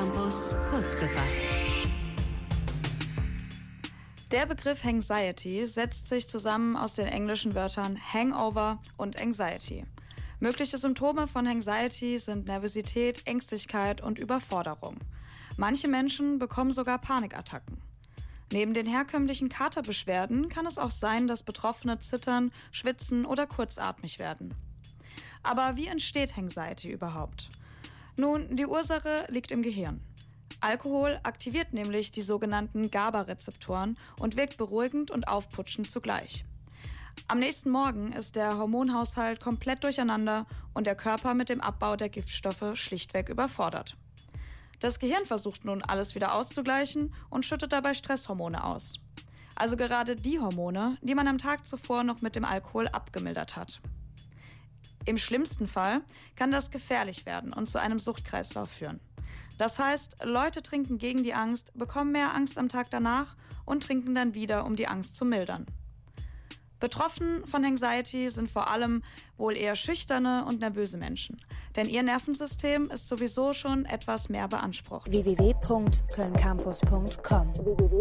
Campus kurz gefasst. Der Begriff Anxiety setzt sich zusammen aus den englischen Wörtern Hangover und Anxiety. Mögliche Symptome von Anxiety sind Nervosität, Ängstlichkeit und Überforderung. Manche Menschen bekommen sogar Panikattacken. Neben den herkömmlichen Katerbeschwerden kann es auch sein, dass Betroffene zittern, schwitzen oder kurzatmig werden. Aber wie entsteht Anxiety überhaupt? Nun, die Ursache liegt im Gehirn. Alkohol aktiviert nämlich die sogenannten GABA-Rezeptoren und wirkt beruhigend und aufputschend zugleich. Am nächsten Morgen ist der Hormonhaushalt komplett durcheinander und der Körper mit dem Abbau der Giftstoffe schlichtweg überfordert. Das Gehirn versucht nun alles wieder auszugleichen und schüttet dabei Stresshormone aus. Also gerade die Hormone, die man am Tag zuvor noch mit dem Alkohol abgemildert hat. Im schlimmsten Fall kann das gefährlich werden und zu einem Suchtkreislauf führen. Das heißt, Leute trinken gegen die Angst, bekommen mehr Angst am Tag danach und trinken dann wieder, um die Angst zu mildern. Betroffen von Anxiety sind vor allem wohl eher schüchterne und nervöse Menschen, denn ihr Nervensystem ist sowieso schon etwas mehr beansprucht. www.kölncampus.com www